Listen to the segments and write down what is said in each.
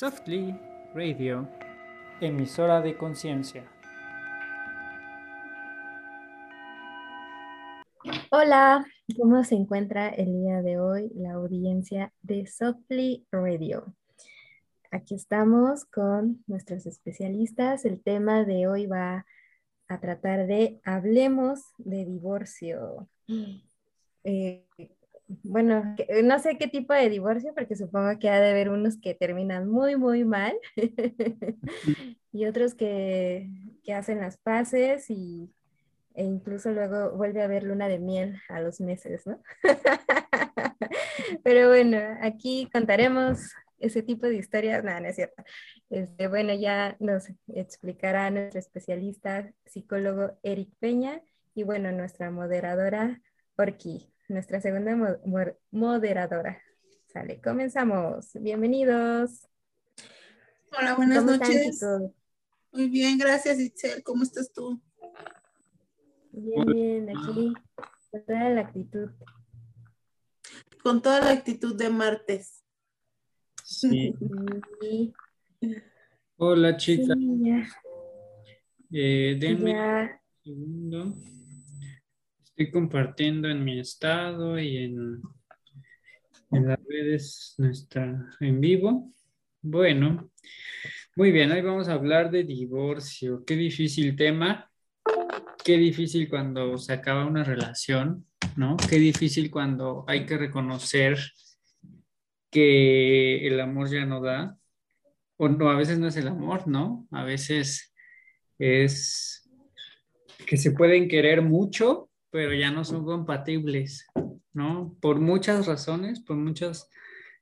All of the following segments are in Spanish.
Softly Radio, emisora de conciencia. Hola, ¿cómo se encuentra el día de hoy la audiencia de Softly Radio? Aquí estamos con nuestros especialistas. El tema de hoy va a tratar de hablemos de divorcio. Eh, bueno, no sé qué tipo de divorcio, porque supongo que ha de haber unos que terminan muy, muy mal y otros que, que, hacen las paces y, e incluso luego vuelve a haber luna de miel a los meses, ¿no? Pero bueno, aquí contaremos ese tipo de historias, nada, no es cierto. Este, bueno, ya nos explicará nuestro especialista psicólogo Eric Peña y bueno, nuestra moderadora Orki nuestra segunda moderadora. Sale, comenzamos. Bienvenidos. Hola, buenas noches. Muy bien, gracias Itzel. ¿Cómo estás tú? Bien, bien, aquí con toda la actitud. Con toda la actitud de martes. Sí. Hola, chicas. Eh, denme un segundo estoy compartiendo en mi estado y en, en las redes nuestra en vivo. Bueno, muy bien, hoy vamos a hablar de divorcio. Qué difícil tema, qué difícil cuando se acaba una relación, ¿no? Qué difícil cuando hay que reconocer que el amor ya no da, o no, a veces no es el amor, ¿no? A veces es que se pueden querer mucho, pero ya no son compatibles, ¿no? Por muchas razones, por muchas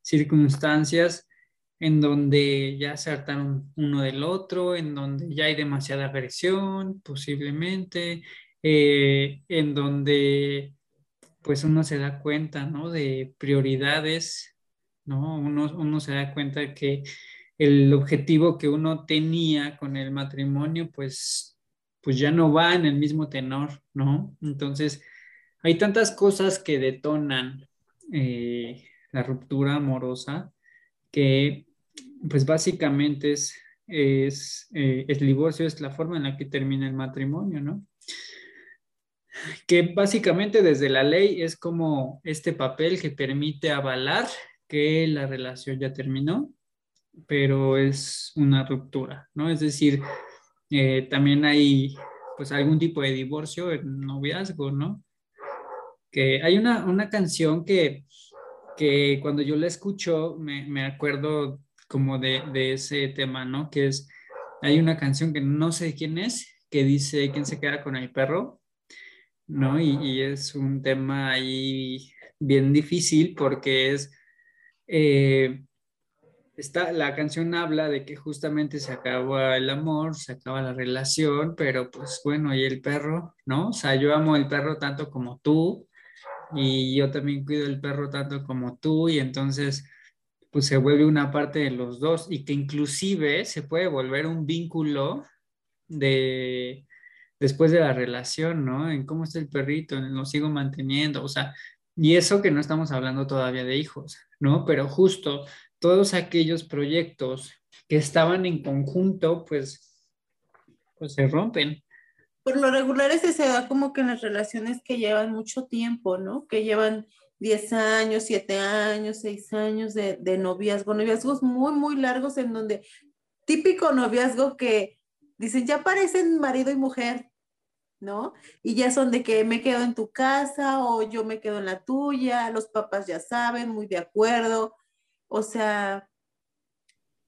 circunstancias en donde ya se hartaron uno del otro, en donde ya hay demasiada agresión, posiblemente, eh, en donde pues uno se da cuenta, ¿no? De prioridades, ¿no? Uno, uno se da cuenta que el objetivo que uno tenía con el matrimonio, pues pues ya no va en el mismo tenor, ¿no? Entonces, hay tantas cosas que detonan eh, la ruptura amorosa que, pues básicamente es, es eh, el divorcio es la forma en la que termina el matrimonio, ¿no? Que básicamente desde la ley es como este papel que permite avalar que la relación ya terminó, pero es una ruptura, ¿no? Es decir, eh, también hay pues algún tipo de divorcio noviazgo, ¿no? Que hay una, una canción que, que cuando yo la escucho me, me acuerdo como de, de, ese tema, ¿no? Que es, hay una canción que no sé quién es, que dice quién se queda con el perro, ¿no? Y, y es un tema ahí bien difícil porque es... Eh, la canción habla de que justamente se acaba el amor, se acaba la relación, pero pues bueno, y el perro, ¿no? O sea, yo amo el perro tanto como tú y yo también cuido el perro tanto como tú y entonces pues se vuelve una parte de los dos y que inclusive se puede volver un vínculo de después de la relación, ¿no? En cómo está el perrito, en lo sigo manteniendo, o sea, y eso que no estamos hablando todavía de hijos, ¿no? Pero justo todos aquellos proyectos que estaban en conjunto, pues, pues se rompen. Por lo regular ese se da como que en las relaciones que llevan mucho tiempo, ¿no? Que llevan 10 años, 7 años, 6 años de, de noviazgo, noviazgos muy, muy largos en donde típico noviazgo que dicen, ya parecen marido y mujer, ¿no? Y ya son de que me quedo en tu casa o yo me quedo en la tuya, los papás ya saben, muy de acuerdo, o sea,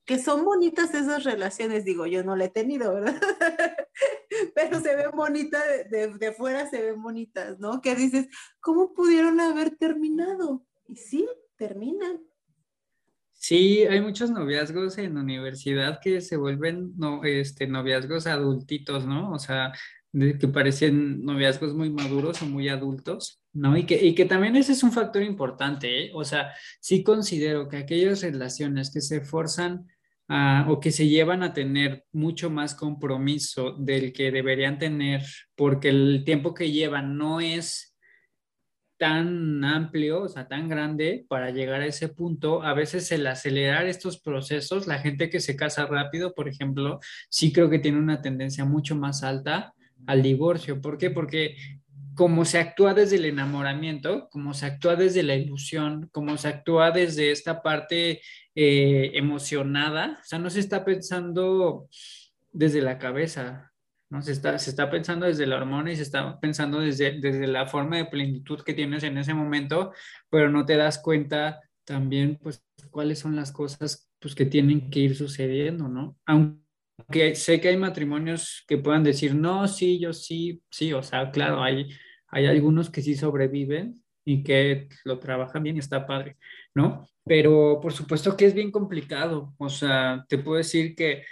que son bonitas esas relaciones, digo, yo no la he tenido, ¿verdad? Pero se ven bonitas, de, de, fuera se ven bonitas, ¿no? Que dices, ¿cómo pudieron haber terminado? Y sí, terminan. Sí, hay muchos noviazgos en universidad que se vuelven no, este, noviazgos adultitos, ¿no? O sea, que parecen noviazgos muy maduros o muy adultos, ¿no? Y que, y que también ese es un factor importante, ¿eh? O sea, sí considero que aquellas relaciones que se forzan o que se llevan a tener mucho más compromiso del que deberían tener, porque el tiempo que llevan no es tan amplio, o sea, tan grande para llegar a ese punto. A veces el acelerar estos procesos, la gente que se casa rápido, por ejemplo, sí creo que tiene una tendencia mucho más alta al divorcio. ¿Por qué? Porque como se actúa desde el enamoramiento, como se actúa desde la ilusión, como se actúa desde esta parte eh, emocionada, o sea, no se está pensando desde la cabeza, ¿no? Se está, se está pensando desde la hormona y se está pensando desde, desde la forma de plenitud que tienes en ese momento, pero no te das cuenta también, pues, cuáles son las cosas, pues, que tienen que ir sucediendo, ¿no? Aunque sé que hay matrimonios que puedan decir, no, sí, yo sí, sí, o sea, claro, hay hay algunos que sí sobreviven y que lo trabajan bien y está padre, ¿no? Pero por supuesto que es bien complicado. O sea, te puedo decir que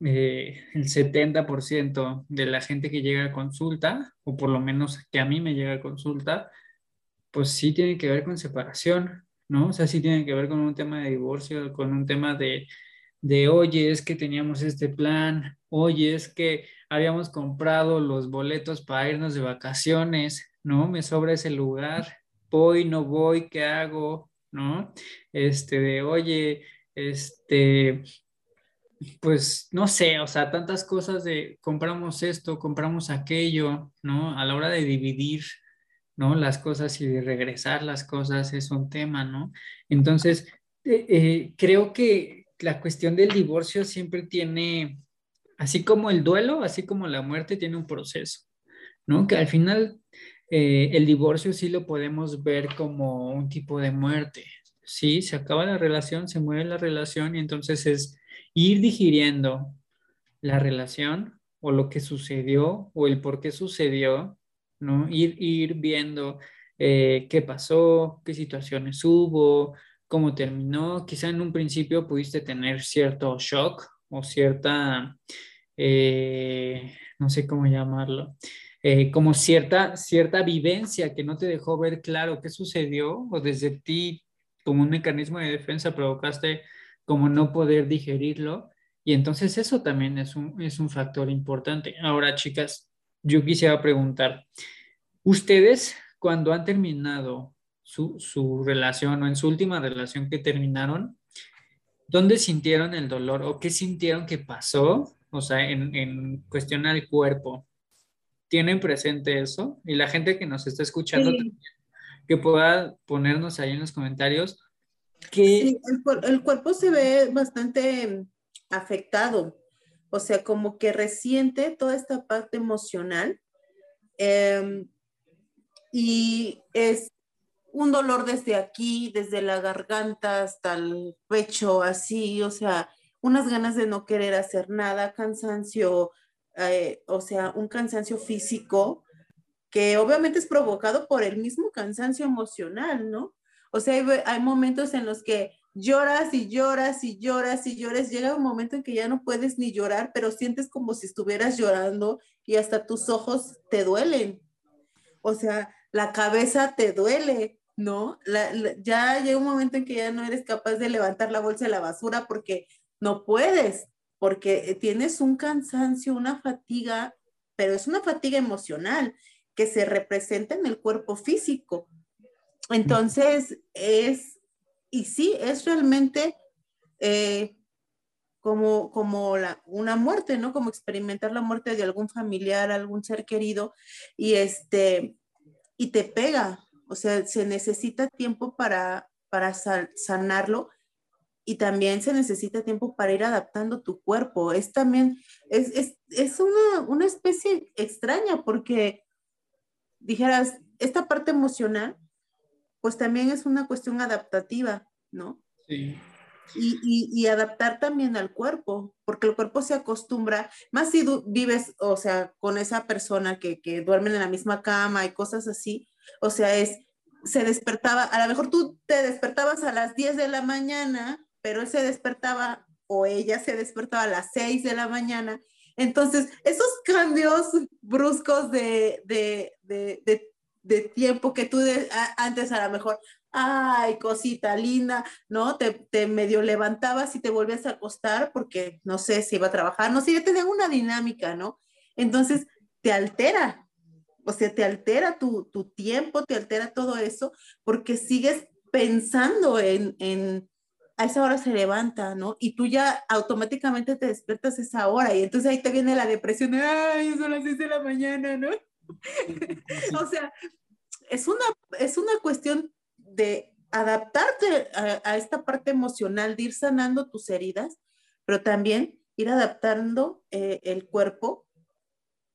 eh, el 70% de la gente que llega a consulta, o por lo menos que a mí me llega a consulta, pues sí tiene que ver con separación, ¿no? O sea, sí tiene que ver con un tema de divorcio, con un tema de, de oye, es que teníamos este plan, oye, es que habíamos comprado los boletos para irnos de vacaciones, ¿no? Me sobra ese lugar, voy, no voy, ¿qué hago? ¿No? Este, de, oye, este, pues no sé, o sea, tantas cosas de compramos esto, compramos aquello, ¿no? A la hora de dividir, ¿no? Las cosas y de regresar las cosas es un tema, ¿no? Entonces, eh, eh, creo que la cuestión del divorcio siempre tiene así como el duelo, así como la muerte tiene un proceso, ¿no? Que al final eh, el divorcio sí lo podemos ver como un tipo de muerte, ¿sí? Se acaba la relación, se muere la relación y entonces es ir digiriendo la relación o lo que sucedió o el por qué sucedió, ¿no? Ir, ir viendo eh, qué pasó, qué situaciones hubo, cómo terminó. Quizá en un principio pudiste tener cierto shock o cierta, eh, no sé cómo llamarlo, eh, como cierta, cierta vivencia que no te dejó ver claro qué sucedió o desde ti como un mecanismo de defensa provocaste como no poder digerirlo. Y entonces eso también es un, es un factor importante. Ahora, chicas, yo quisiera preguntar, ¿ustedes cuando han terminado su, su relación o en su última relación que terminaron, ¿Dónde sintieron el dolor o qué sintieron que pasó? O sea, en, en cuestión al cuerpo. ¿Tienen presente eso? Y la gente que nos está escuchando, que pueda ponernos ahí en los comentarios. Que... Sí, el, cuerpo se ve bastante afectado. O sea, como que resiente toda esta parte emocional. Em, y es un dolor desde aquí, desde la garganta hasta el pecho, así, o sea, unas ganas de no querer hacer nada, cansancio, eh, o sea, un cansancio físico que obviamente es provocado por el mismo cansancio emocional, ¿no? O sea, hay, hay momentos en los que lloras y lloras y lloras y lloras, llega un momento en que ya no puedes ni llorar, pero sientes como si estuvieras llorando y hasta tus ojos te duelen. O sea, la cabeza te duele, ¿no? ya llega un momento en que ya no eres capaz de levantar la bolsa de la basura porque no puedes, porque tienes un cansancio, una fatiga, pero es una fatiga emocional que se representa en el cuerpo físico. Entonces, es, y sí, es realmente eh, como, como la, una muerte, ¿no? Como experimentar la muerte de algún familiar, algún ser querido, y este, y te pega, o sea, se necesita tiempo para, para sanarlo y también se necesita tiempo para ir adaptando tu cuerpo. Es también, es, una, una, especie extraña porque dijeras, esta parte emocional, pues también es una cuestión adaptativa, ¿no? Sí. Y, y, adaptar también al cuerpo, porque el cuerpo se acostumbra, más si vives, o sea, con esa persona que, que duermen en la misma cama y cosas así, o sea, es, se despertaba, a lo mejor tú te despertabas a las 10 de la mañana, pero él se despertaba o ella se despertaba a las 6 de la mañana. Entonces, esos cambios bruscos de, de, de, tiempo que tú antes a lo mejor, ay, cosita linda, ¿no? Te, te, medio levantabas y te volvías a acostar porque no sé si iba a trabajar, no sé, ya tenía una dinámica, ¿no? Entonces, te altera, o sea, te altera tu, tu tiempo, te altera todo eso, porque sigues pensando en, en, a esa hora se levanta, ¿no? Y tú ya automáticamente te despiertas esa hora y entonces ahí te viene la depresión, ay, son las 6 de la mañana, ¿no? o sea, es una, es una cuestión de adaptarte a, esta parte emocional, de ir sanando tus heridas, pero también ir adaptando eh, el cuerpo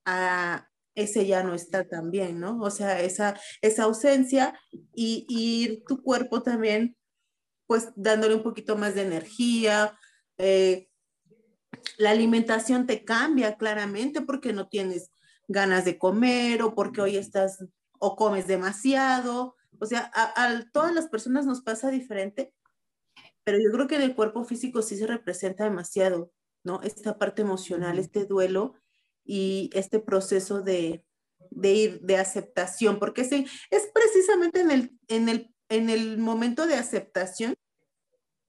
a, ese ya no está tan bien, ¿no? O sea, esa, esa ausencia y, y tu cuerpo también, pues dándole un poquito más de energía. Eh, la alimentación te cambia claramente porque no tienes ganas de comer o porque hoy estás o comes demasiado. O sea, a, todas las personas nos pasa diferente, pero yo creo que en el cuerpo físico sí se representa demasiado, ¿no? Esta parte emocional, este duelo y este proceso de, ir de aceptación, porque sí, es precisamente en el, en, el, en el momento de aceptación,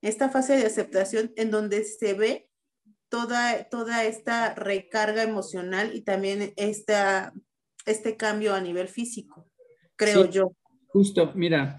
esta fase de aceptación en donde se ve toda, toda esta recarga emocional y también esta, este cambio a nivel físico, creo yo. Justo, mira,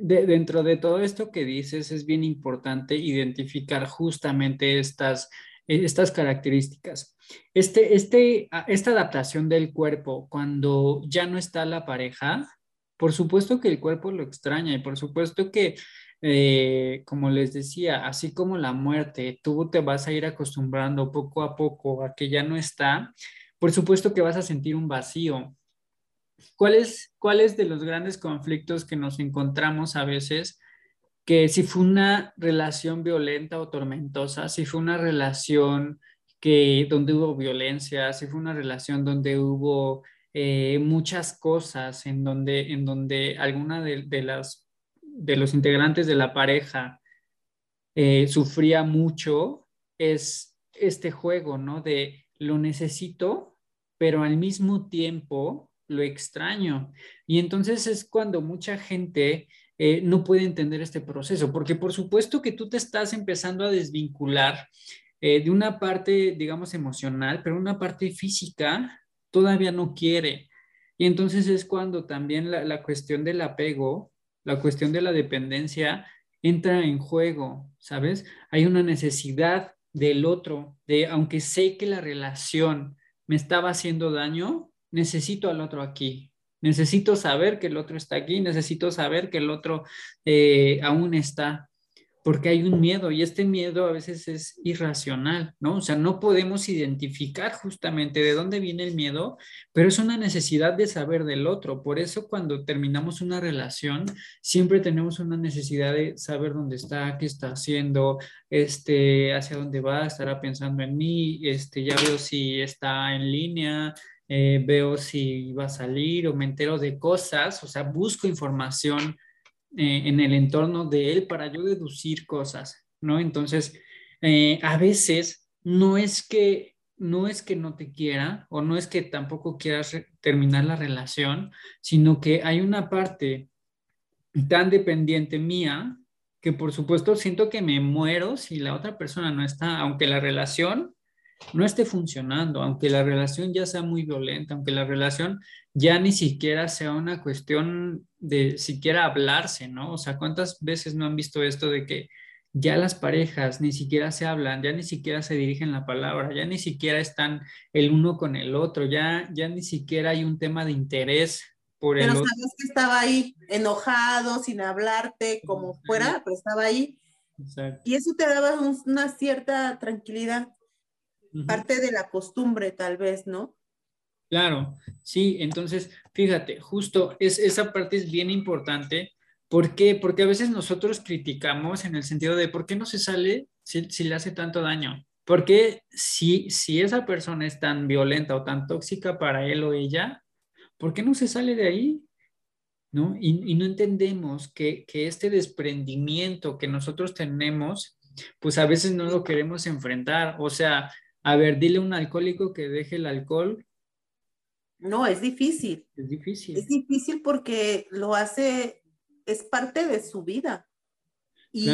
dentro de todo esto que dices es bien importante identificar justamente estas estas características. Este, este, esta adaptación del cuerpo cuando ya no está la pareja, por supuesto que el cuerpo lo extraña y por supuesto que, eh, como les decía, así como la muerte, tú te vas a ir acostumbrando poco a poco a que ya no está, por supuesto que vas a sentir un vacío. ¿Cuáles cuál de los grandes conflictos que nos encontramos a veces? Que si fue una relación violenta o tormentosa, si fue una relación que, donde hubo violencia, si fue una relación donde hubo eh, muchas cosas, en donde, en donde alguna de, las, de los integrantes de la pareja eh, sufría mucho, es este juego, ¿no? De lo necesito, pero al mismo tiempo lo extraño. Y entonces es cuando mucha gente eh, no puede entender este proceso, porque por supuesto que tú te estás empezando a desvincular eh, de una parte, digamos, emocional, pero una parte física todavía no quiere. Y entonces es cuando también la, la cuestión del apego, la cuestión de la dependencia entra en juego, ¿sabes? Hay una necesidad del otro, de aunque sé que la relación me estaba haciendo daño, necesito al otro aquí, Necesito saber que el otro está aquí, necesito saber que el otro eh, aún está, porque hay un miedo y este miedo a veces es irracional, ¿no? O sea, no podemos identificar justamente de dónde viene el miedo, pero es una necesidad de saber del otro. Por eso cuando terminamos una relación, siempre tenemos una necesidad de saber dónde está, qué está haciendo, este, hacia dónde va, estará pensando en mí, este, ya veo si está en línea, eh, veo si va a salir o me entero de cosas, o sea, busco información eh, en el entorno de él para yo deducir cosas, ¿no? Entonces, eh, a veces no es que no es que no te quiera o no es que tampoco quieras terminar la relación, sino que hay una parte tan dependiente mía que por supuesto siento que me muero si la otra persona no está, aunque la relación no esté funcionando, aunque la relación ya sea muy violenta, aunque la relación ya ni siquiera sea una cuestión de siquiera hablarse, ¿no? O sea, ¿cuántas veces no han visto esto de que ya las parejas ni siquiera se hablan, ya ni siquiera se dirigen la palabra, ya ni siquiera están el uno con el otro, ya, ya ni siquiera hay un tema de interés por el pero sabes que estaba ahí enojado, sin hablarte, como fuera, pero estaba ahí. Y eso te daba una cierta tranquilidad parte de la costumbre tal vez, ¿no? Claro, sí, entonces, fíjate, justo es, esa parte es bien importante. ¿Por qué? Porque a veces nosotros criticamos en el sentido de por qué no se sale si, si le hace tanto daño. Porque si, si esa persona es tan violenta o tan tóxica para él o ella, ¿por qué no se sale de ahí? ¿No? Y, y no entendemos que, que, este desprendimiento que nosotros tenemos, pues a veces no lo queremos enfrentar. O sea, a ver, dile a un alcohólico que deje el alcohol. No, es difícil. Es difícil. Es difícil porque lo hace, es parte de su vida. Y,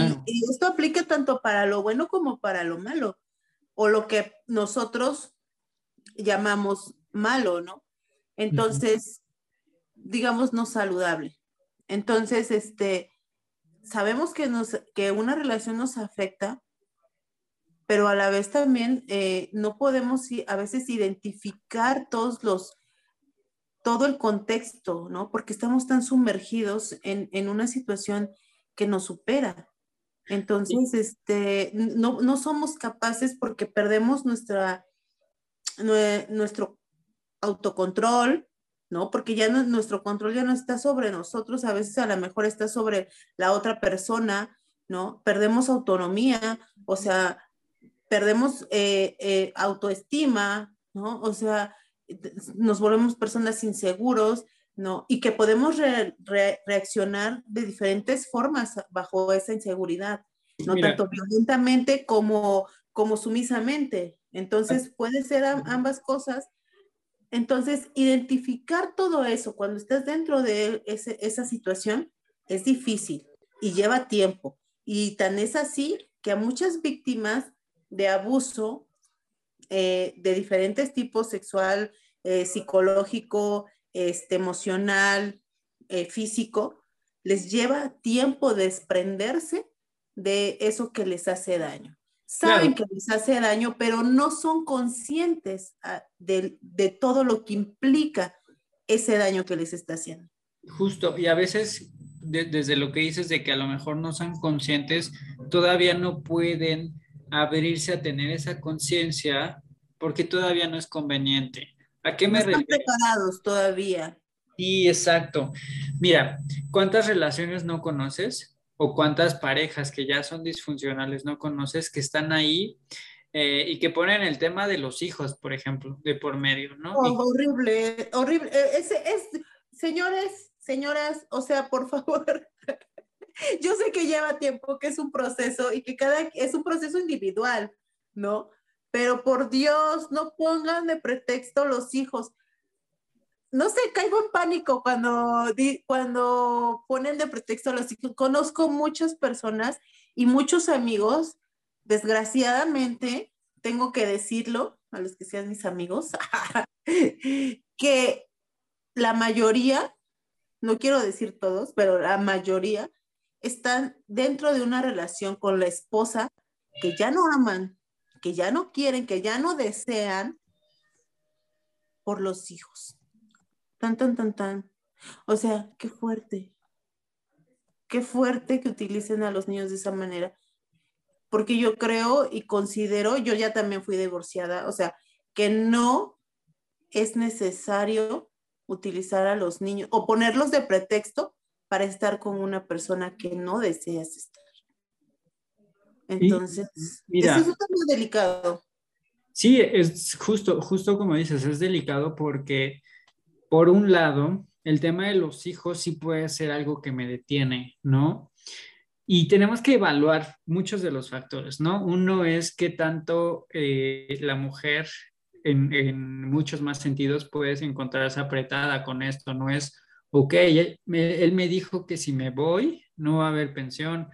esto aplica tanto para lo bueno como para lo malo, o lo que nosotros llamamos malo, ¿no? Entonces, digamos, no saludable. Entonces, este, sabemos que, nos, que una relación nos afecta, pero a la vez también eh, no podemos a veces identificar todos los, todo el contexto, ¿no? Porque estamos tan sumergidos en, en una situación que nos supera. Entonces, este, no, no, somos capaces porque perdemos nuestra, nuestro autocontrol, ¿no? Porque ya no, nuestro control ya no está sobre nosotros, a veces a lo mejor está sobre la otra persona, ¿no? Perdemos autonomía, o sea, perdemos eh, eh, autoestima, ¿no? O sea, nos volvemos personas inseguros, ¿no? Y que podemos reaccionar de diferentes formas bajo esa inseguridad, no tanto violentamente como, como sumisamente. Entonces, puede ser ambas cosas entonces, identificar todo eso cuando estás dentro de esa situación es difícil y lleva tiempo. Y tan es así que a muchas víctimas de abuso eh, de diferentes tipos, sexual, eh, psicológico, este, emocional, eh, físico, les lleva tiempo desprenderse de eso que les hace daño saben que les hace daño, pero no son conscientes ah, de, todo lo que implica ese daño que les está haciendo. Justo, y a veces desde lo que dices de que a lo mejor no son conscientes, todavía no pueden abrirse a tener esa conciencia porque todavía no es conveniente. ¿A qué me no están preparados todavía. Sí, exacto. Mira, ¿cuántas relaciones no conoces o cuántas parejas que ya son disfuncionales no conoces que están ahí eh, y que ponen el tema de los hijos, por ejemplo, de por medio, ¿no? Oh, horrible, horrible. Eh, es, es, señores, señoras, o sea, por favor, yo sé que lleva tiempo, que es un proceso y que cada, es un proceso individual, ¿no? Pero por Dios, no pongan de pretexto los hijos no sé, caigo en pánico cuando, cuando ponen de pretexto a los hijos. Conozco muchas personas y muchos amigos, desgraciadamente, tengo que decirlo a los que sean mis amigos, que la mayoría, no quiero decir todos, pero la mayoría están dentro de una relación con la esposa que ya no aman, que ya no quieren, que ya no desean por los hijos. Tan, tan, tan, tan. O sea, qué fuerte. Qué fuerte que utilicen a los niños de esa manera. Porque yo creo y considero, yo ya también fui divorciada, o sea, que no es necesario utilizar a los niños o ponerlos de pretexto para estar con una persona que no deseas estar. Entonces, mira, es muy delicado. Sí, es justo, justo como dices, es delicado porque por un lado, el tema de los hijos sí puede ser algo que me detiene, ¿no? Y tenemos que evaluar muchos de los factores, ¿no? Uno es que tanto eh, la mujer en, muchos más sentidos puedes encontrarse apretada con esto, no es, ok, él me dijo que si me voy no va a haber pensión,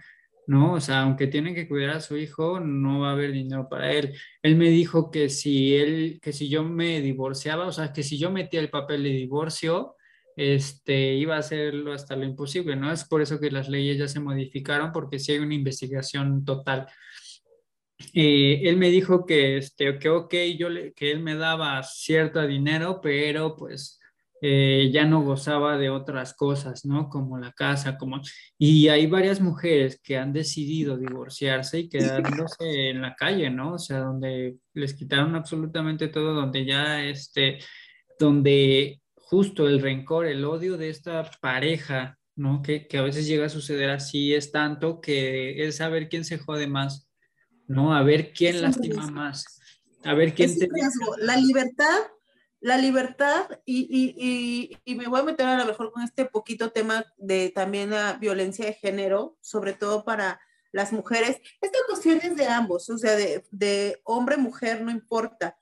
¿no? O sea, aunque tiene que cuidar a su hijo, no va a haber dinero para él. Él me dijo que si él, que si yo me divorciaba, o sea, que si yo metía el papel de divorcio, este, iba a hacerlo hasta lo imposible, ¿no? Es por eso que las leyes ya se modificaron, porque si hay una investigación total. Eh, él me dijo que, este, que ok, yo le, que él me daba cierto dinero, pero pues eh, ya no gozaba de otras cosas, ¿no? Como la casa, como... Y hay varias mujeres que han decidido divorciarse y quedándose en la calle, ¿no? O sea, donde les quitaron absolutamente todo, donde ya, este, donde justo el rencor, el odio de esta pareja, ¿no? Que, que a veces llega a suceder así, es tanto que es saber quién se jode más, ¿no? A ver quién lastima más, a ver quién... te... La libertad la libertad y, me voy a meter a lo mejor con este poquito tema de también la violencia de género, sobre todo para las mujeres. Esta cuestión es de ambos, o sea, de, hombre, mujer, no importa.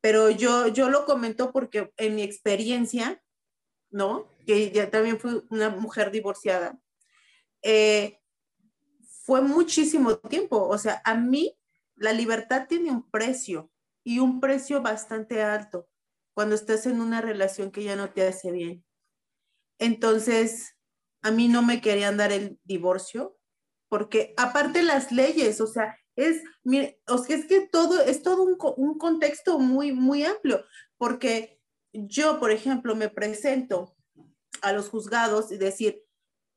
Pero yo, yo lo comento porque en mi experiencia, ¿no? Que ya también fui una mujer divorciada, eh, fue muchísimo tiempo. O sea, a mí la libertad tiene un precio y un precio bastante alto cuando estás en una relación que ya no te hace bien. Entonces, a mí no me querían dar el divorcio, porque aparte las leyes, o sea, es, mire, es que todo, es todo un, un contexto muy, muy amplio, porque yo, por ejemplo, me presento a los juzgados y decir,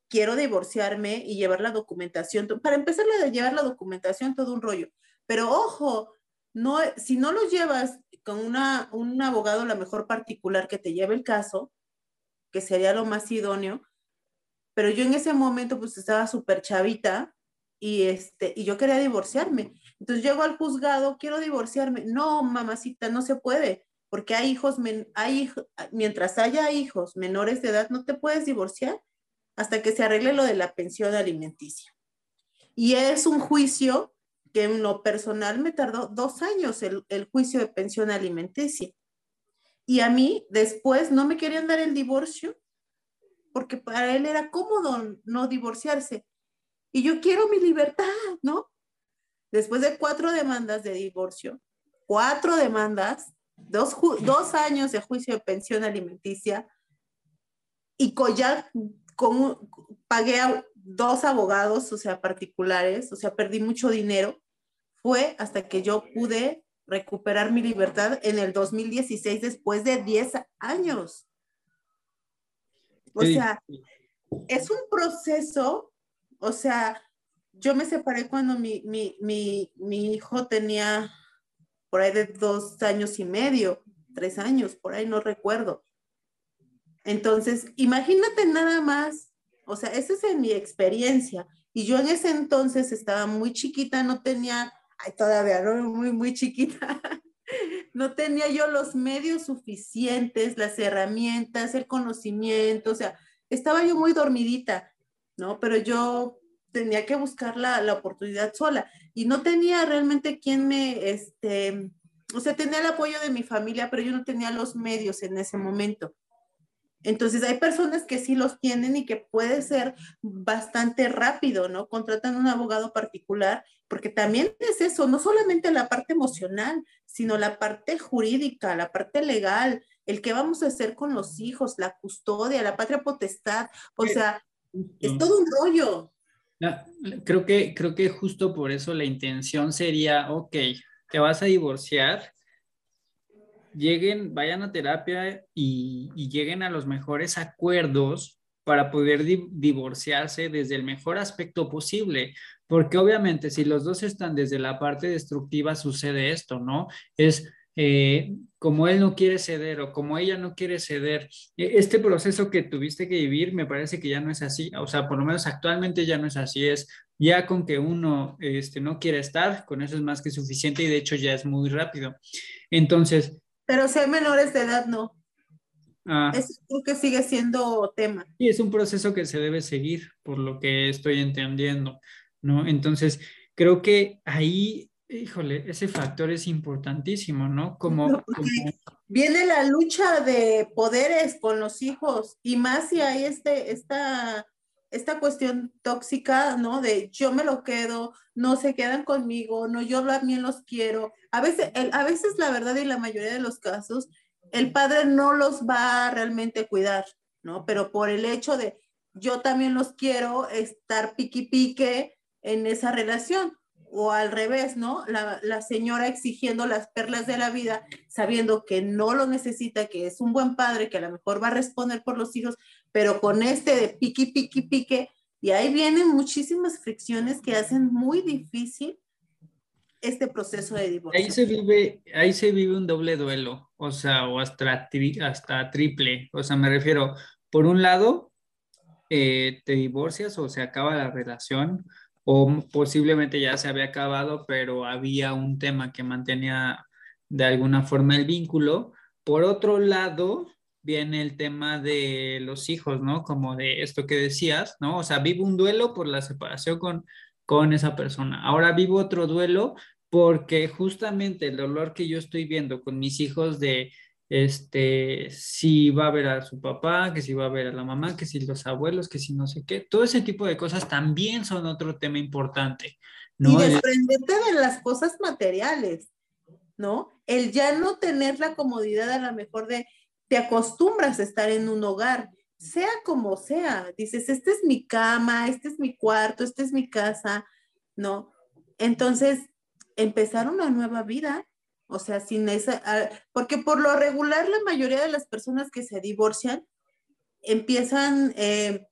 quiero divorciarme y llevar la documentación. Para empezar a llevar la documentación, todo un rollo. Pero ojo, no, si no lo llevas con una, un abogado, la mejor particular que te lleve el caso, que sería lo más idóneo, pero yo en ese momento pues estaba súper chavita y, este, y yo quería divorciarme. Entonces llego al juzgado, quiero divorciarme. No, mamacita, no se puede, porque hay hijos, hay, mientras haya hijos menores de edad, no te puedes divorciar hasta que se arregle lo de la pensión alimenticia. Y es un juicio que en lo personal me tardó dos años el, juicio de pensión alimenticia. Y a mí después no me querían dar el divorcio porque para él era cómodo no divorciarse. Y yo quiero mi libertad, ¿no? Después de cuatro demandas de divorcio, cuatro demandas, dos, dos años de juicio de pensión alimenticia, y ya con, pagué a dos abogados, o sea, particulares, o sea, perdí mucho dinero, fue hasta que yo pude recuperar mi libertad en el 2016 después de 10 años. O sea, es un proceso, o sea, yo me separé cuando mi, mi, mi, mi, hijo tenía por ahí de dos años y medio, tres años, por ahí no recuerdo. Entonces, imagínate nada más, o sea, esa es en mi experiencia. Y yo en ese entonces estaba muy chiquita, no tenía, ay, todavía no, muy, muy chiquita, no tenía yo los medios suficientes, las herramientas, el conocimiento, o sea, estaba yo muy dormidita, ¿no? Pero yo tenía que buscar la, la oportunidad sola y no tenía realmente quien me, este, o sea, tenía el apoyo de mi familia, pero yo no tenía los medios en ese momento. Entonces hay personas que sí los tienen y que puede ser bastante rápido, ¿no? Contratan un abogado particular, porque también es eso, no solamente la parte emocional, sino la parte jurídica, la parte legal, el que vamos a hacer con los hijos, la custodia, la patria potestad, o sea, es todo un rollo. Creo que, creo que justo por eso la intención sería, ok, te vas a divorciar, lleguen, vayan a terapia y, lleguen a los mejores acuerdos para poder divorciarse desde el mejor aspecto posible, porque obviamente si los dos están desde la parte destructiva sucede esto, ¿no? Es eh, como él no quiere ceder o como ella no quiere ceder. E, este proceso que tuviste que vivir me parece que ya no es así, o sea, por lo menos actualmente ya no es así, es ya con que uno este, no quiere estar, con eso es más que suficiente y de hecho ya es muy rápido. Entonces, pero ser menores de edad no. Ah. Es que sigue siendo tema. Sí, es un proceso que se debe seguir, por lo que estoy entendiendo, ¿no? Entonces, creo que ahí, híjole, ese factor es importantísimo, ¿no? Como, viene la lucha de poderes con los hijos y más si hay este, esta esta cuestión tóxica, ¿no? De yo me lo quedo, no se quedan conmigo, no, yo también los quiero. A veces, a veces la verdad y la mayoría de los casos, el padre no los va a realmente cuidar, ¿no? Pero por el hecho de yo también los quiero estar piqui pique en esa relación. O al revés, ¿no? La, la señora exigiendo las perlas de la vida, sabiendo que no lo necesita, que es un buen padre, que a lo mejor va a responder por los hijos, pero con este de piqui, piqui, pique, y ahí vienen muchísimas fricciones que hacen muy difícil este proceso de divorcio. Ahí se vive, ahí se vive un doble duelo, o sea, o hasta, hasta triple, o sea, me refiero, por un lado, eh, te divorcias o se acaba la relación, o posiblemente ya se había acabado, pero había un tema que mantenía de alguna forma el vínculo. Por otro lado, viene el tema de los hijos, ¿no? Como de esto que decías, ¿no? O sea, vivo un duelo por la separación con, con esa persona. Ahora vivo otro duelo porque justamente el dolor que yo estoy viendo con mis hijos de, este, si va a ver a su papá, que si va a ver a la mamá, que si los abuelos, que si no sé qué, todo ese tipo de cosas también son otro tema importante. ¿no? Y desprenderte de las cosas materiales. ¿no? El ya no tener la comodidad a lo mejor de, te acostumbras a estar en un hogar, sea como sea, dices, este es mi cama, este es mi cuarto, este es mi casa, ¿no? Entonces, empezar una nueva vida, o sea, sin esa, ah, porque por lo regular la mayoría de las personas que se divorcian empiezan, eh,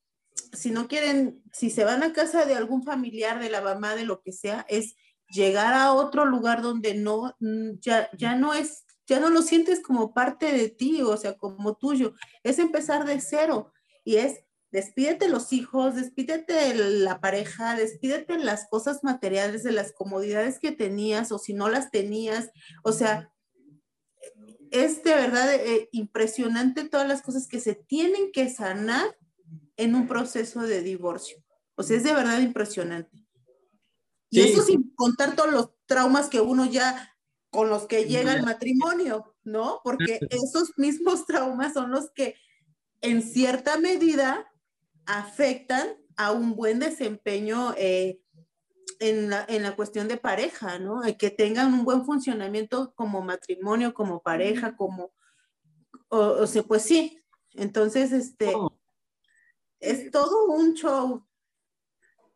si no quieren, si se van a casa de algún familiar, de la mamá, de lo que sea, es llegar a otro lugar donde no, mm, ya, ya no es, ya no lo sientes como parte de ti, o sea, como tuyo, es empezar de cero y es despídete los hijos, despídete la pareja, despídete las cosas materiales de las comodidades que tenías o si no las tenías, o sea, es de verdad eh, impresionante todas las cosas que se tienen que sanar en un proceso de divorcio. O sea, es de verdad impresionante. Y eso sin contar todos los traumas que uno ya con los que llega al matrimonio, ¿no? Porque esos mismos traumas son los que en cierta medida afectan a un buen desempeño eh, en, la, cuestión de pareja, ¿no? Que tengan un buen funcionamiento como matrimonio, como pareja, como, o, sea, pues sí. Entonces, este, oh. es todo un show.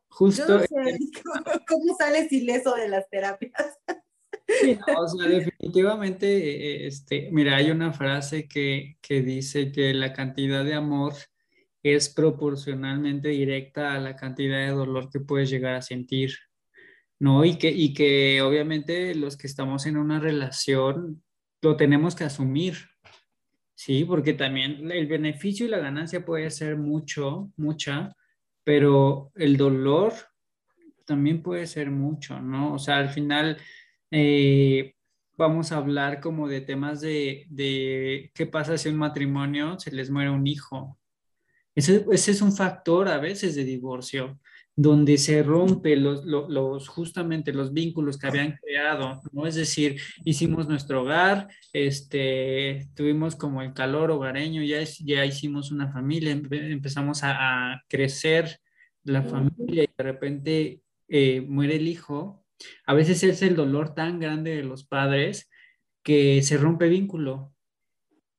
Justo. ¿cómo, sales ileso de las terapias? o sea, definitivamente, eh, este, mira, hay una frase que, que dice que la cantidad de amor es proporcionalmente directa a la cantidad de dolor que puedes llegar a sentir, ¿no? Y que, y que obviamente los que estamos en una relación lo tenemos que asumir, ¿sí? Porque también el beneficio y la ganancia puede ser mucho, mucha, pero el dolor también puede ser mucho, ¿no? O sea, al final eh, vamos a hablar como de temas de, de qué pasa si un matrimonio se les muere un hijo, ese, es un factor a veces de divorcio, donde se rompe los, los, justamente los vínculos que habían creado, ¿no? Es decir, hicimos nuestro hogar, este, tuvimos como el calor hogareño, ya, ya hicimos una familia, empezamos a, crecer la familia y de repente eh, muere el hijo. A veces es el dolor tan grande de los padres que se rompe vínculo.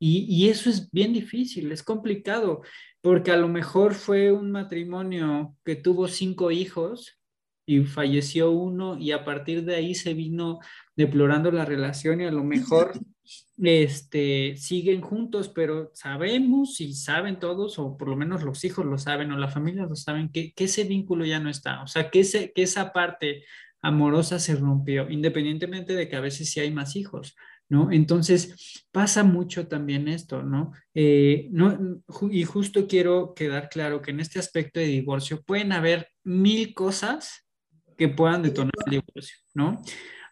Y, y eso es bien difícil, es complicado porque a lo mejor fue un matrimonio que tuvo cinco hijos y falleció uno y a partir de ahí se vino deplorando la relación y a lo mejor este, siguen juntos, pero sabemos y saben todos, o por lo menos los hijos lo saben, o la familia lo saben, que, que ese vínculo ya no está, o sea, que, ese, que esa parte amorosa se rompió, independientemente de que a veces sí hay más hijos, ¿no? Entonces, pasa mucho también esto, ¿no? Eh, ¿no? Y justo quiero quedar claro que en este aspecto de divorcio pueden haber mil cosas que puedan detonar el divorcio, ¿no?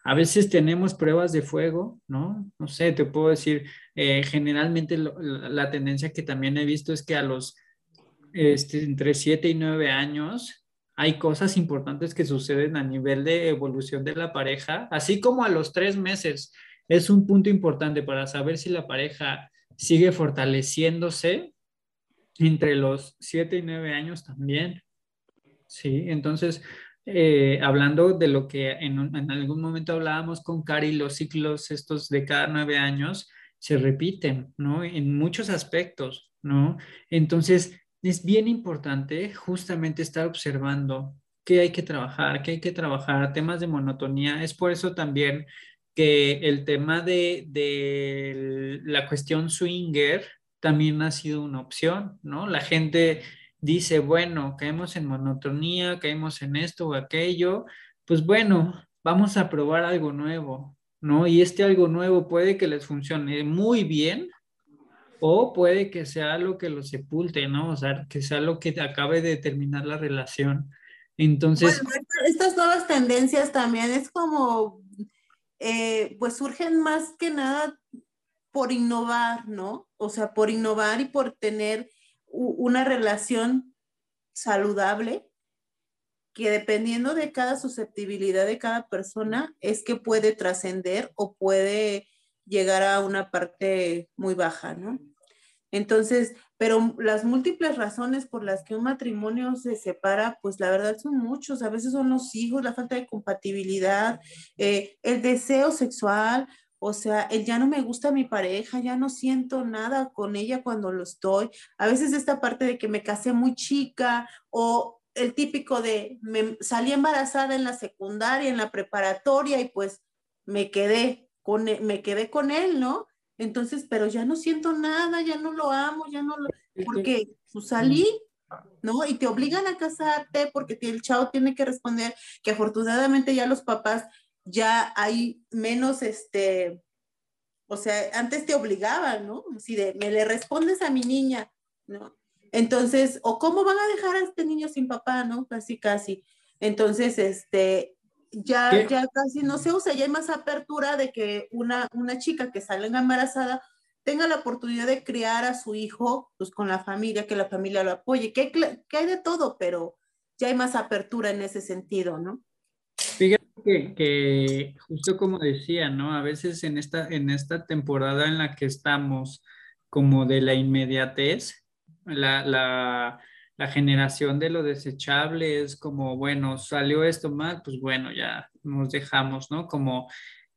A veces tenemos pruebas de fuego, ¿no? No sé, te puedo decir, eh, generalmente la, tendencia que también he visto es que a los este, entre 7 y 9 años hay cosas importantes que suceden a nivel de evolución de la pareja, así como a los tres meses es un punto importante para saber si la pareja sigue fortaleciéndose entre los 7 y 9 años también. Sí, entonces, eh, hablando de lo que en, en, algún momento hablábamos con Cari, los ciclos estos de cada 9 años se repiten, ¿no? En muchos aspectos, ¿no? Entonces, es bien importante justamente estar observando qué hay que trabajar, qué hay que trabajar, temas de monotonía. Es por eso también que el tema de, la cuestión swinger también ha sido una opción, ¿no? La gente dice, bueno, caemos en monotonía, caemos en esto o aquello, pues bueno, vamos a probar algo nuevo, ¿no? Y este algo nuevo puede que les funcione muy bien o puede que sea lo que lo sepulte, ¿no? O sea, que sea lo que acabe de terminar la relación. Entonces... Bueno, estas nuevas tendencias también es como eh, pues surgen más que nada por innovar, ¿no? O sea, por innovar y por tener una relación saludable que dependiendo de cada susceptibilidad de cada persona es que puede trascender o puede llegar a una parte muy baja, ¿no? Entonces, pero las múltiples razones por las que un matrimonio se separa, pues la verdad son muchos. A veces son los hijos, la falta de compatibilidad, eh, el deseo sexual, O sea, el ya no me gusta mi pareja, ya no siento nada con ella cuando lo estoy. A veces esta parte de que me casé muy chica o el típico de me salí embarazada en la secundaria, en la preparatoria y pues me quedé con e, me quedé con él, ¿no? Entonces, pero ya no siento nada, ya no lo amo, ya no lo porque pues, salí, ¿no? Y te obligan a casarte porque el chavo tiene que responder que afortunadamente ya los papás ya hay menos, este, o sea, antes te obligaban, ¿no? Si de, me le respondes a mi niña, ¿no? Entonces, o cómo van a dejar a este niño sin papá, ¿no? Casi, casi. Entonces, este, ya, ya casi no se usa, ya hay más apertura de que una, una chica que salga embarazada tenga la oportunidad de criar a su hijo, pues con la familia, que la familia lo apoye, que, que hay de todo, pero ya hay más apertura en ese sentido, ¿no? Fíjate que, justo como decía, ¿no? A veces en esta, en esta temporada en la que estamos, como de la inmediatez, la, la, la generación de lo desechable es como, bueno, salió esto mal, pues bueno, ya nos dejamos, ¿no? Como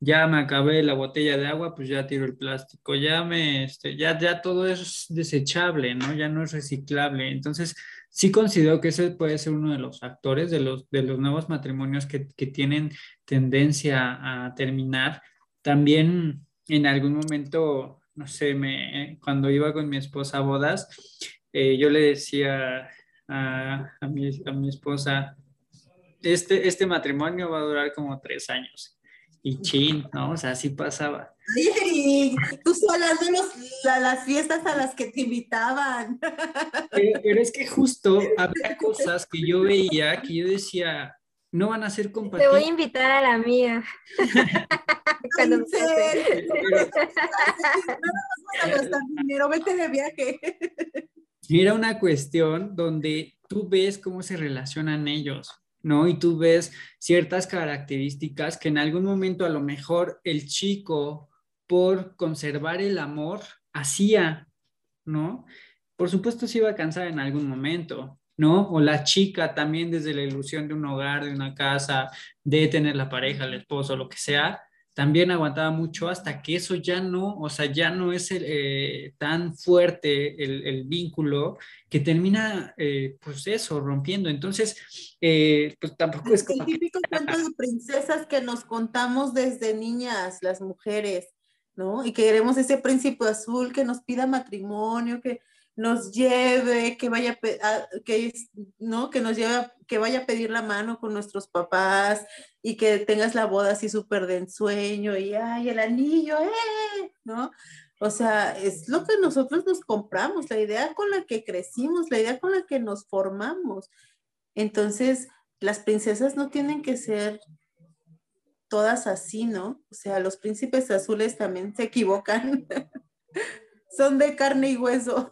ya me acabé la botella de agua, pues ya tiro el plástico, ya me, este, ya, ya todo es desechable, ¿no? Ya no es reciclable. Entonces, sí considero que ese puede ser uno de los factores de los, de los nuevos matrimonios que, que tienen tendencia a terminar. También en algún momento, no sé, me, cuando iba con mi esposa a bodas, eh, yo le decía a, a, mi, a mi esposa, este, este matrimonio va a durar como tres años. Y chin, ¿no? O sea, así pasaba. Sí, tú sola de las fiestas a las que te invitaban. Pero, es que justo había cosas que yo veía que yo decía, no van a ser compatibles. Te voy a invitar a la mía. Cuando no dinero, vete de viaje. Era una cuestión donde tú ves cómo se relacionan ellos. ¿no? Y tú ves ciertas características que en algún momento a lo mejor el chico, por conservar el amor, hacía, ¿no? Por supuesto se iba a cansar en algún momento, ¿no? O la chica también desde la ilusión de un hogar, de una casa, de tener la pareja, el esposo, lo que sea, también aguantaba mucho hasta que eso ya no, o sea, ya no es eh, tan fuerte el, vínculo que termina, eh, pues eso, rompiendo. Entonces, eh, pues tampoco es, como... El típico cuento de princesas que nos contamos desde niñas, las mujeres, ¿no? Y que queremos ese príncipe azul que nos pida matrimonio, que nos lleve, que vaya, a, que, ¿no? Que nos lleve, que vaya a pedir la mano con nuestros papás y que tengas la boda así súper de ensueño y, ay, el anillo, ¡eh! ¿No? O sea, es lo que nosotros nos compramos, la idea con la que crecimos, la idea con la que nos formamos. Entonces, las princesas no tienen que ser todas así, ¿no? O sea, los príncipes azules también se equivocan. Son de carne y hueso.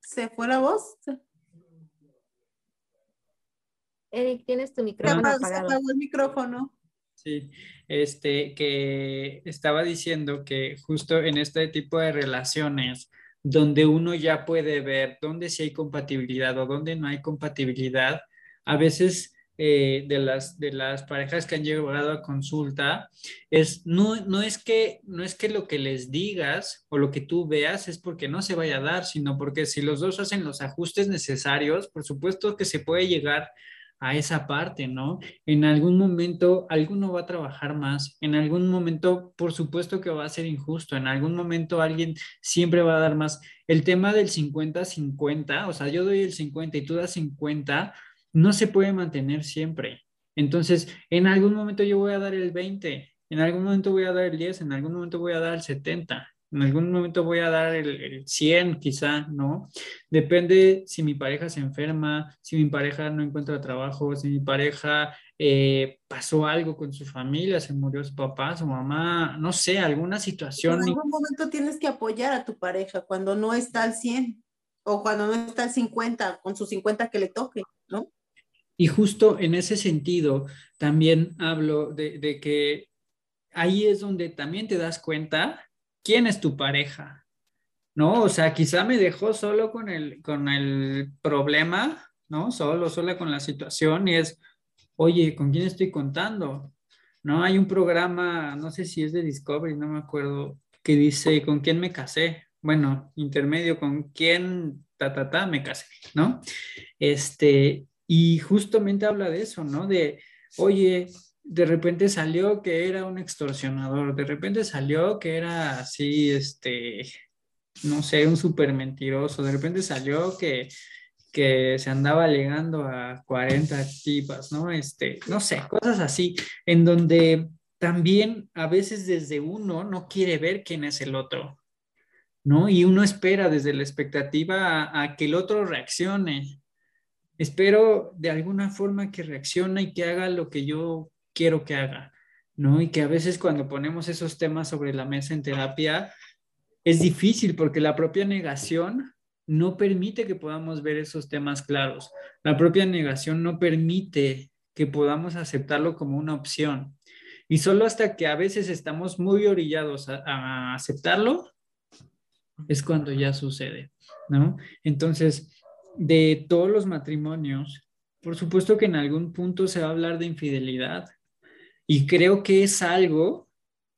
¿Se fue la voz? Eric, tienes tu micrófono apagado. Se apagó el micrófono. Sí, este, que estaba diciendo que justo en este tipo de relaciones donde uno ya puede ver dónde sí hay compatibilidad o dónde no hay compatibilidad, a veces eh, de, las, de las parejas que han llegado a consulta es no, no, es que, no es que lo que les digas o lo que tú veas es porque no se vaya a dar, sino porque si los dos hacen los ajustes necesarios, por supuesto que se puede llegar a esa parte, ¿no? En algún momento alguno va a trabajar más, en algún momento por supuesto que va a ser injusto, en algún momento alguien siempre va a dar más. El tema del 50-50, o sea, yo doy el 50 y tú das 50, no se puede mantener siempre. Entonces, en algún momento yo voy a dar el 20, en algún momento voy a dar el 10, en algún momento voy a dar el 70, en algún momento voy a dar el, 100 quizá, ¿no? Depende si mi pareja se enferma, si mi pareja no encuentra trabajo, si mi pareja eh, pasó algo con su familia, se murió su papá, su mamá, no sé, alguna situación. En algún momento tienes que apoyar a tu pareja cuando no está al 100 o cuando no está al 50, con su 50 que le toque, ¿no? Y justo en ese sentido, también hablo de, que ahí es donde también te das cuenta quién es tu pareja, ¿no? O sea, quizá me dejó solo con el, con el problema, ¿no? Solo, solo con la situación y es, oye, ¿con quién estoy contando? ¿No? Hay un programa, no sé si es de Discovery, no me acuerdo, que dice, ¿con quién me casé? Bueno, intermedio, ¿con quién, ta, ta, ta, me casé? ¿No? Este, y justamente habla de eso, ¿no? De, oye, de repente salió que era un extorsionador, de repente salió que era así, este, no sé, un súper mentiroso, de repente salió que, que se andaba alegando a 40 tipas, ¿no? Este, no sé, cosas así, en donde también a veces desde uno no quiere ver quién es el otro, ¿no? Y uno espera desde la expectativa a que el otro reaccione. Espero de alguna forma que reaccione y que haga lo que yo quiero que haga, ¿no? Y que a veces cuando ponemos esos temas sobre la mesa en terapia, es difícil porque la propia negación no permite que podamos ver esos temas claros. La propia negación no permite que podamos aceptarlo como una opción. Y solo hasta que a veces estamos muy orillados a, aceptarlo, es cuando ya sucede, ¿no? Entonces, de todos los matrimonios, por supuesto que en algún punto se va a hablar de infidelidad. Y creo que es algo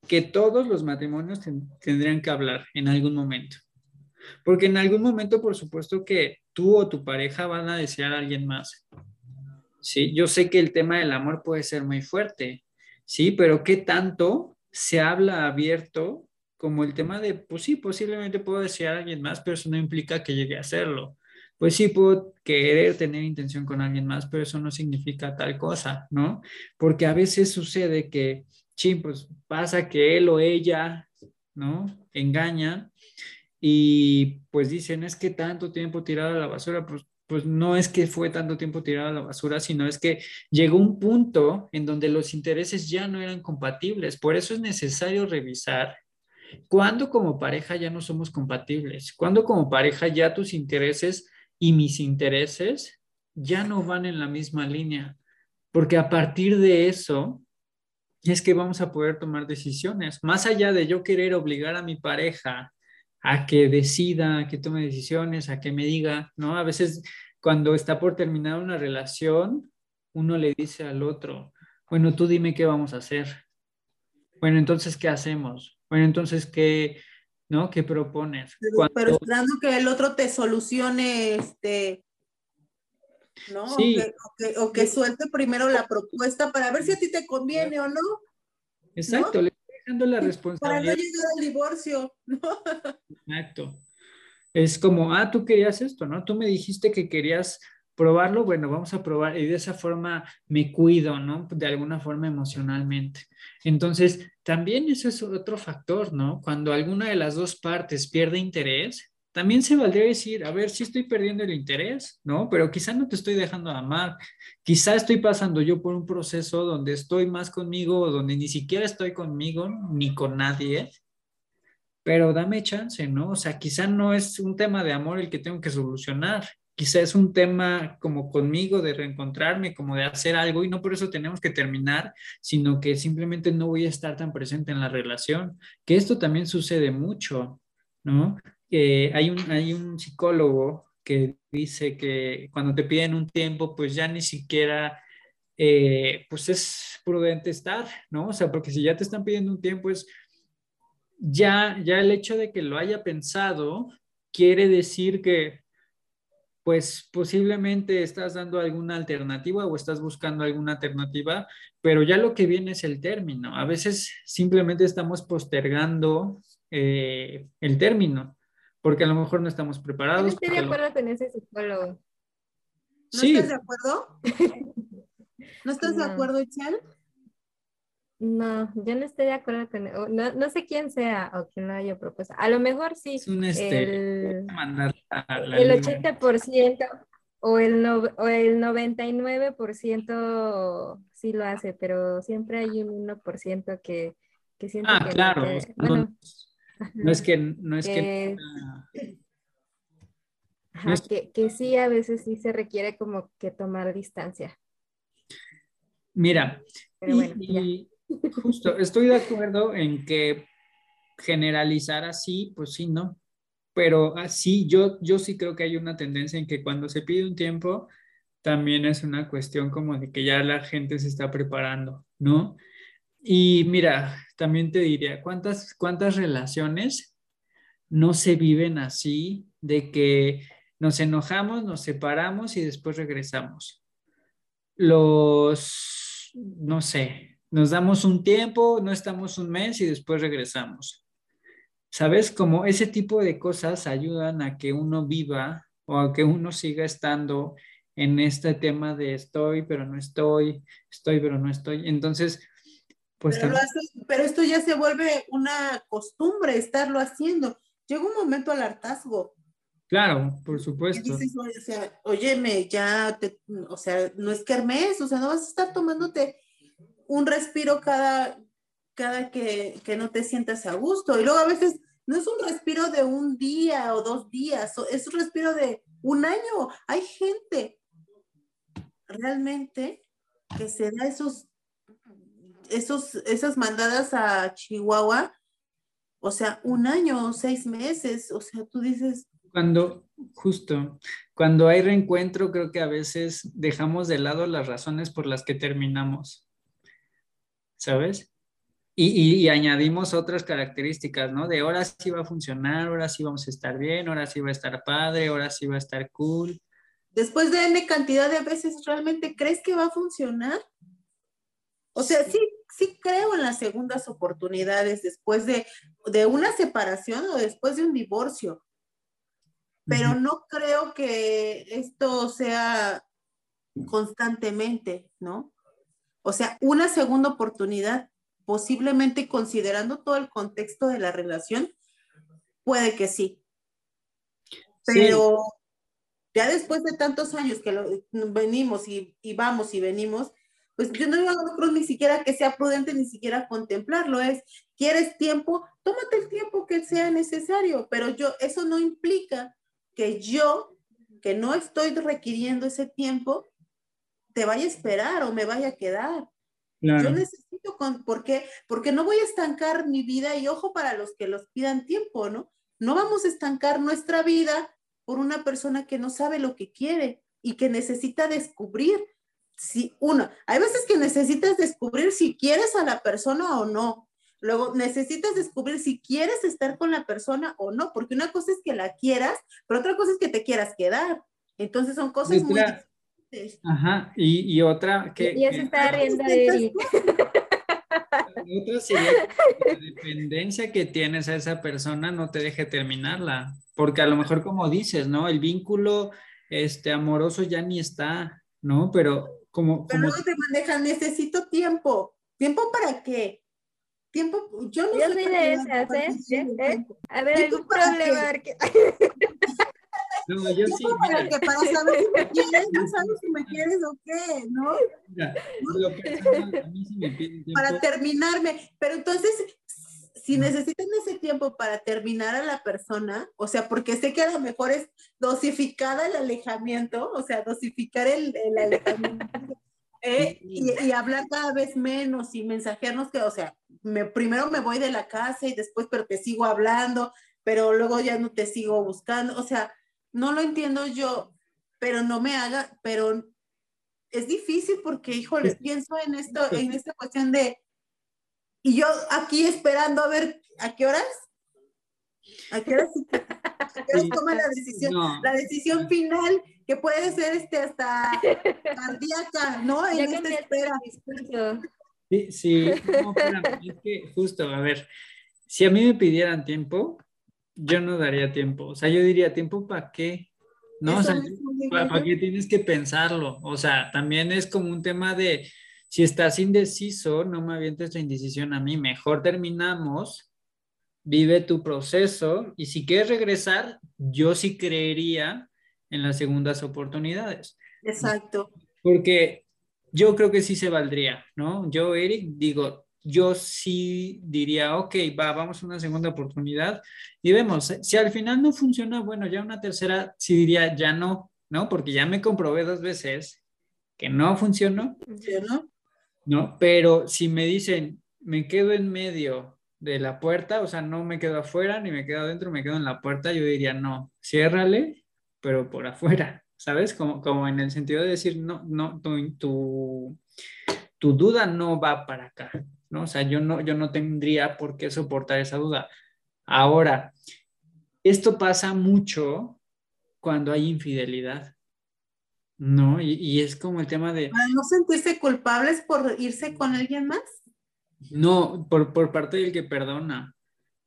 que todos los matrimonios tendrían que hablar en algún momento. Porque en algún momento, por supuesto que tú o tu pareja van a desear a alguien más. Sí, yo sé que el tema del amor puede ser muy fuerte, sí, pero ¿qué tanto se habla abierto como el tema de, pues sí, posiblemente puedo desear a alguien más, pero eso no implica que llegue a hacerlo. Pues sí, puedo querer tener intención con alguien más, pero eso no significa tal cosa, ¿no? Porque a veces sucede que pues pasa que él o ella, ¿no? Engaña y pues dicen, es que tanto tiempo tirado a la basura, pues, pues no es que fue tanto tiempo tirado a la basura, sino es que llegó un punto en donde los intereses ya no eran compatibles. Por eso es necesario revisar cuándo como pareja ya no somos compatibles, cuándo como pareja ya tus intereses y mis intereses ya no van en la misma línea. Porque a partir de eso, es que vamos a poder tomar decisiones. Más allá de yo querer obligar a mi pareja a que decida, a que tome decisiones, a que me diga, ¿no? A veces cuando está por terminar una relación, uno le dice al otro, bueno, tú dime qué vamos a hacer. Bueno, entonces, ¿qué hacemos? Bueno, entonces, ¿qué, ¿no? ¿Qué propones? Pero, esperando que el otro te solucione este, ¿no? O, que, suelte primero la propuesta para ver si a ti te conviene o no. Exacto, le estoy dejando la responsabilidad. Para no llegar al divorcio, ¿no? Exacto. Es como, ah, tú querías esto, ¿no? Tú me dijiste que querías probarlo, bueno, vamos a probar y de esa forma me cuido, ¿no? De alguna forma emocionalmente. Entonces, también eso es otro factor, ¿no? Cuando alguna de las dos partes pierde interés, también se valdría decir, a ver, si estoy perdiendo el interés, ¿no? Pero quizá no te estoy dejando de amar, quizá estoy pasando yo por un proceso donde estoy más conmigo, donde ni siquiera estoy conmigo ni con nadie, pero dame chance, ¿no? O sea, quizá no es un tema de amor el que tengo que solucionar, quizá es un tema como conmigo de reencontrarme, como de hacer algo y no por eso tenemos que terminar, sino que simplemente no voy a estar tan presente en la relación, que esto también sucede mucho, ¿no? hay, un, hay un psicólogo que dice que cuando te piden un tiempo, pues ya ni siquiera, eh, pues es prudente estar, ¿no? O sea, porque si ya te están pidiendo un tiempo, es ya, ya el hecho de que lo haya pensado quiere decir que, pues posiblemente estás dando alguna alternativa o estás buscando alguna alternativa, pero ya lo que viene es el término. A veces simplemente estamos postergando eh, el término porque a lo mejor no estamos preparados. No estoy de acuerdo con ese psicólogo. ¿No estás de acuerdo? ¿No estás de acuerdo, Echel? No, yo no estoy de acuerdo con no, no sé quién sea o quién lo haya propuesto. A lo mejor sí. Es un este, el, el 80% o el, no, o el 99% sí lo hace, pero siempre hay un 1% que, que siente ah, claro. bueno, no es que, no es que... que, sí, a veces sí se requiere como que tomar distancia. Mira, y, justo estoy de acuerdo en que generalizar así, pues sí, ¿no? Pero así, yo, yo sí creo que hay una tendencia en que cuando se pide un tiempo, también es una cuestión como de que ya la gente se está preparando, ¿no? Y mira, también te diría, ¿cuántas, cuántas relaciones no se viven así de que nos enojamos, nos separamos y después regresamos? Los, no sé, nos damos un tiempo, no estamos un mes y después regresamos. ¿Sabes? Como ese tipo de cosas ayudan a que uno viva o a que uno siga estando en este tema de estoy, pero no estoy, estoy, pero no estoy. Entonces, pues... Pero, esto ya se vuelve una costumbre estarlo haciendo. Llega un momento al hartazgo. Claro, por supuesto. o sea, óyeme, ya, o sea, no es kermés, o sea, no vas a estar tomándote un respiro cada, cada que, que no te sientas a gusto. Y luego a veces no es un respiro de un día o dos días, es un respiro de un año. Hay gente realmente que se da esos, esos, esas mandadas a Chihuahua, o sea, un año o seis meses, o sea, tú dices... Cuando, justo, cuando hay reencuentro, creo que a veces dejamos de lado las razones por las que terminamos, ¿sabes? Y, y, añadimos otras características, ¿no? De ahora sí va a funcionar, ahora sí vamos a estar bien, ahora sí va a estar padre, ahora sí va a estar cool después de N cantidad de veces, ¿realmente crees que va a funcionar? O sea, sí, sí creo en las segundas oportunidades después de, de una separación o después de un divorcio, pero no creo que esto sea constantemente, ¿no? O sea, una segunda oportunidad, posiblemente considerando todo el contexto de la relación, puede que sí. Pero ya después de tantos años que lo, venimos y, vamos y venimos, pues yo no, creo ni siquiera que sea prudente ni siquiera contemplarlo. Es, ¿quieres tiempo? Tómate el tiempo que sea necesario, pero yo, eso no implica que yo, que no estoy requiriendo ese tiempo, te vaya a esperar o me vaya a quedar. Yo necesito, con, ¿por qué? Porque no voy a estancar mi vida y ojo para los que los pidan tiempo, ¿no? No vamos a estancar nuestra vida por una persona que no sabe lo que quiere y que necesita descubrir. Si uno, hay veces que necesitas descubrir si quieres a la persona o no. Luego necesitas descubrir si quieres estar con la persona o no, porque una cosa es que la quieras, pero otra cosa es que te quieras quedar. Entonces son cosas muy Ajá, y, otra que... Ya se está riendo de Otra sería la dependencia que tienes a esa persona no te deje terminarla porque a lo mejor como dices, ¿no? El vínculo este, amoroso ya ni está, ¿no? Pero como... Pero luego te manejan, necesito tiempo. ¿Tiempo para qué? Tiempo, yo no yo soy de esas, ¿eh? ¿Eh? ¿Eh? A ver, algún problema. No, yo sí. Para, que para saber si me quieres, no sabes si me quieres o qué, ¿no? Mira, a mí sí me piden tiempo. Para terminarme. Pero entonces, si necesitan ese tiempo para terminar a la persona, o sea, porque sé que a lo mejor es dosificada el alejamiento, o sea, dosificar el, alejamiento. Eh, y, hablar cada vez menos y mensajearnos que, o sea, me, primero me voy de la casa y después, pero te sigo hablando, pero luego ya no te sigo buscando, o sea, no lo entiendo yo, pero no me haga, pero es difícil porque, híjole, pienso en esto, en esta cuestión de, y yo aquí esperando a ver a qué horas. ¿A qué horas, toma la decisión? La decisión final que puede ser este hasta cardíaca, ¿no? En esta espera. Sí, sí, es que justo, a ver, si a mí me pidieran tiempo, yo no daría tiempo. O sea, yo diría, ¿tiempo para qué? ¿No? o sea, ¿para qué tienes que pensarlo? O sea, también es como un tema de, si estás indeciso, no me avientes la indecisión a mí, mejor terminamos, vive tu proceso y si quieres regresar, yo sí creería en las segundas oportunidades. Exacto. Porque yo creo que sí se valdría, ¿no? Yo, Eric, digo, yo sí diría, ok, va, vamos a una segunda oportunidad y vemos, si al final no funciona, bueno, ya una tercera, sí diría, ya no, ¿no? Porque ya me comprobé dos veces que no funcionó. ¿Funcionó? ¿no? Pero si me dicen, me quedo en medio de la puerta, o sea, no me quedo afuera ni me quedo adentro, me quedo en la puerta, yo diría, no, ciérrale, pero por afuera, ¿sabes? Como, como en el sentido de decir, no, no, tu, tu, tu duda no va para acá, ¿no? O sea, yo no, yo no tendría por qué soportar esa duda. Ahora, esto pasa mucho cuando hay infidelidad, ¿no? Y, es como el tema de... ¿No sentirse culpables por irse con alguien más? No, por, por parte del que perdona,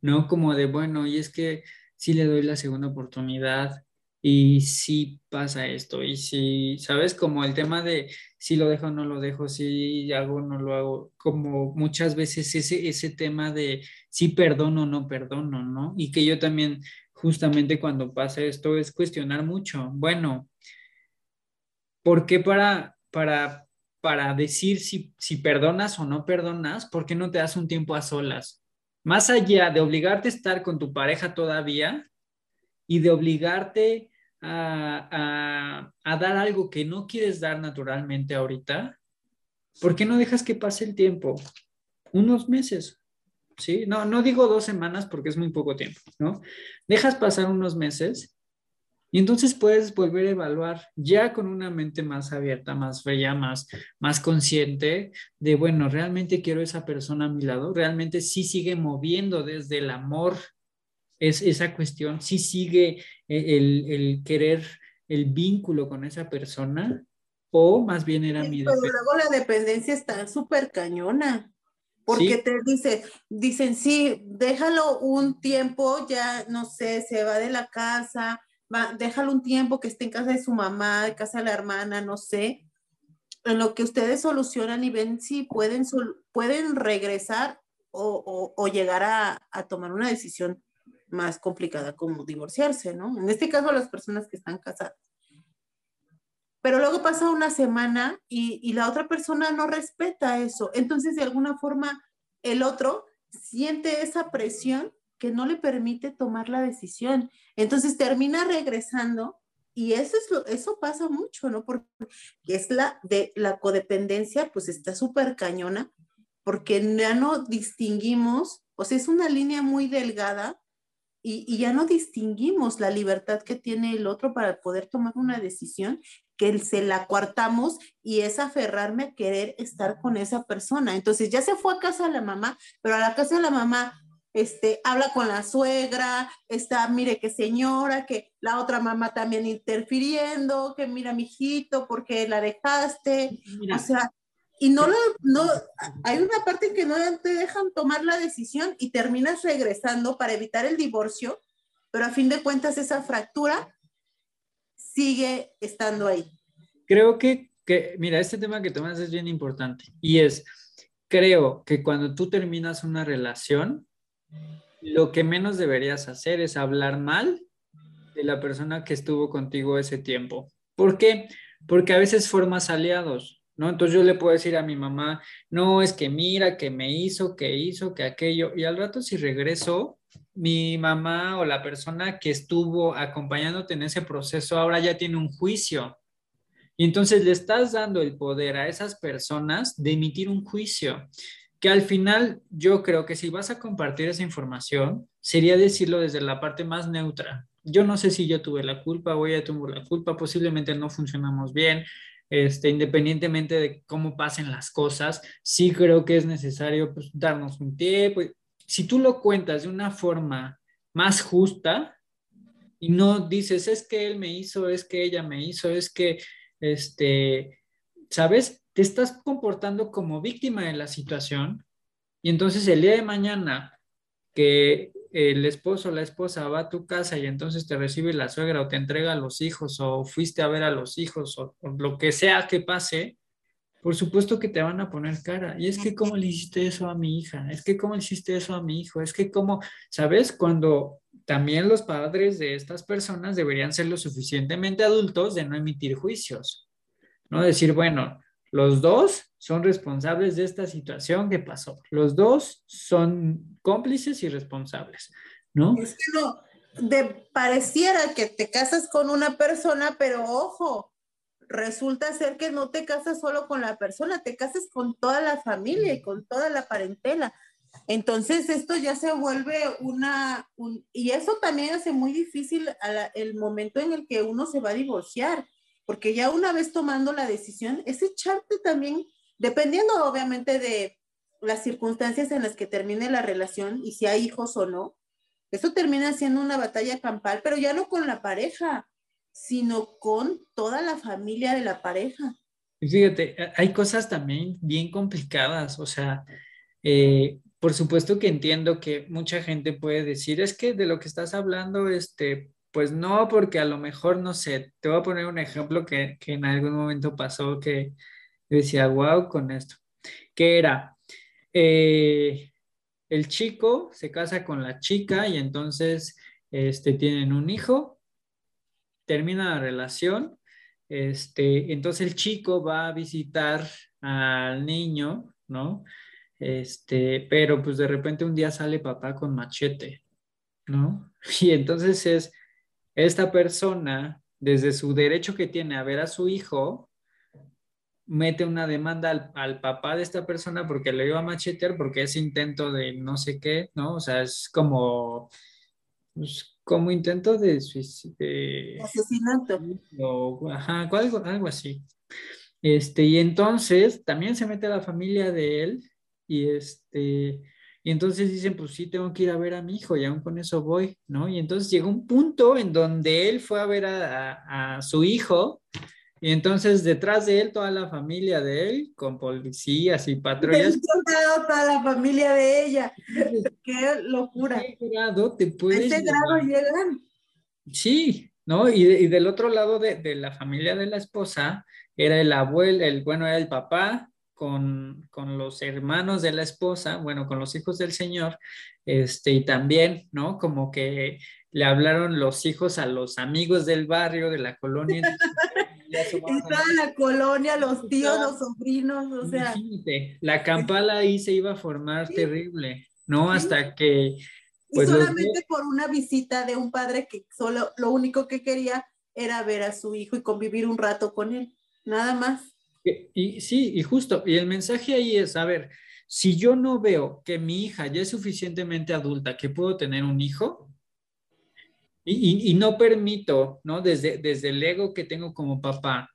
¿no? Como de, bueno, y es que sí le doy la segunda oportunidad, y si pasa esto, y si, ¿sabes? Como el tema de si lo dejo o no lo dejo, si hago o no lo hago, como muchas veces ese, ese tema de si perdono o no perdono, ¿no? Y que yo también, justamente cuando pasa esto, es cuestionar mucho. Bueno, ¿por qué para, para, para decir si, si perdonas o no perdonas, por qué no te das un tiempo a solas? Más allá de obligarte a estar con tu pareja todavía y de obligarte a, dar algo que no quieres dar naturalmente ahorita, ¿por qué no dejas que pase el tiempo? Unos meses, ¿sí? No, no digo dos semanas porque es muy poco tiempo, ¿no? Dejas pasar unos meses y entonces puedes volver a evaluar ya con una mente más abierta, más fría, más, más consciente de, bueno, realmente quiero esa persona a mi lado, realmente sí sigue moviendo desde el amor es esa cuestión, si sigue eh, el, querer el vínculo con esa persona o más bien era mi Pero luego la dependencia está súper cañona. Porque te dice, dicen, sí, déjalo un tiempo, ya no sé, se va de la casa, va, déjalo un tiempo que esté en casa de su mamá, de casa de la hermana, no sé. En lo que ustedes solucionan y ven si pueden, pueden regresar o, o, llegar a, a, tomar una decisión más complicada como divorciarse, ¿no? En este caso, las personas que están casadas. Pero luego pasa una semana y, la otra persona no respeta eso. Entonces, de alguna forma, el otro siente esa presión que no le permite tomar la decisión. Entonces termina regresando y eso es lo, eso pasa mucho, ¿no? Porque es la de la codependencia, pues está súper cañona, porque ya no distinguimos, o sea, es una línea muy delgada y, ya no distinguimos la libertad que tiene el otro para poder tomar una decisión que se la cuartamos y es aferrarme a querer estar con esa persona. Entonces ya se fue a casa de la mamá, pero a la casa de la mamá este, habla con la suegra, está, mire qué señora, que la otra mamá también interfiriendo, que mira, mijito, ¿por qué la dejaste? O sea, y no lo, no, hay una parte en que no te dejan tomar la decisión y terminas regresando para evitar el divorcio, pero a fin de cuentas esa fractura sigue estando ahí. Creo que, que mira, este tema que tomas es bien importante y es, creo que cuando tú terminas una relación, lo que menos deberías hacer es hablar mal de la persona que estuvo contigo ese tiempo. ¿Por qué? Porque a veces formas aliados. ¿No? Entonces yo le puedo decir a mi mamá, no, es que mira, que me hizo, que hizo, que aquello, y al rato si regreso, mi mamá o la persona que estuvo acompañándote en ese proceso ahora ya tiene un juicio. Y entonces le estás dando el poder a esas personas de emitir un juicio, que al final yo creo que si vas a compartir esa información, sería decirlo desde la parte más neutra. Yo no sé si yo tuve la culpa o ella tuvo la culpa, posiblemente no funcionamos bien, este, independientemente de cómo pasen las cosas, sí creo que es necesario pues, darnos un tiempo. Si tú lo cuentas de una forma más justa y no dices, es que él me hizo, es que ella me hizo, es que, este, ¿sabes? Te estás comportando como víctima de la situación y entonces el día de mañana que el esposo o la esposa va a tu casa y entonces te recibe la suegra o te entrega a los hijos o fuiste a ver a los hijos o, lo que sea que pase, por supuesto que te van a poner cara. Y es que cómo le hiciste eso a mi hija, es que cómo le hiciste eso a mi hijo, es que cómo, ¿sabes? Cuando también los padres de estas personas deberían ser lo suficientemente adultos de no emitir juicios, ¿no? Decir, bueno, los dos son responsables de esta situación que pasó. Los dos son cómplices y responsables, ¿no? Es que no, de, pareciera que te casas con una persona, pero ojo, resulta ser que no te casas solo con la persona, te casas con toda la familia y con toda la parentela. Entonces esto ya se vuelve una, y eso también hace muy difícil el momento en el que uno se va a divorciar porque ya una vez tomando la decisión, es echarte también, dependiendo obviamente de las circunstancias en las que termine la relación y si hay hijos o no, eso termina siendo una batalla campal, pero ya no con la pareja, sino con toda la familia de la pareja. Fíjate, hay cosas también bien complicadas, o sea, eh, por supuesto que entiendo que mucha gente puede decir, es que de lo que estás hablando, este, pues no, porque a lo mejor, no sé, te voy a poner un ejemplo que, que en algún momento pasó que decía, wow, con esto, que era, eh, el chico se casa con la chica y entonces este, tienen un hijo, termina la relación, este, entonces el chico va a visitar al niño, ¿no? Este, pero pues de repente un día sale papá con machete, ¿no? Y entonces es esta persona, desde su derecho que tiene a ver a su hijo, mete una demanda al, papá de esta persona porque le iba a machetear, porque es intento de no sé qué, ¿no? O sea, es como, pues, como intento de suicidio. Asesinato. ajá, algo, algo así. Este, y entonces también se mete a la familia de él y este, y entonces dicen, pues sí, tengo que ir a ver a mi hijo y aún con eso voy, ¿no? Y entonces llegó un punto en donde él fue a ver a, a su hijo y entonces detrás de él toda la familia de él, con policías y patrullas. toda la familia de ella. Qué locura. ¿A qué grado te puedes ¿A grado llegan? Sí, ¿no? Y, y del otro lado de, de, la familia de la esposa era el abuelo, el, bueno, era el papá con, con, los hermanos de la esposa, bueno, con los hijos del señor, este, y también, ¿no? Como que le hablaron los hijos a los amigos del barrio, de la colonia. y toda la colonia, los tíos, los sobrinos, o sea. la campala ahí se iba a formar terrible, ¿no? Hasta que... Pues, y solamente por una visita de un padre que solo lo único que quería era ver a su hijo y convivir un rato con él, nada más. Y, sí, y justo, y el mensaje ahí es, a ver, si yo no veo que mi hija ya es suficientemente adulta que puedo tener un hijo, y, no permito, ¿no? Desde, desde el ego que tengo como papá,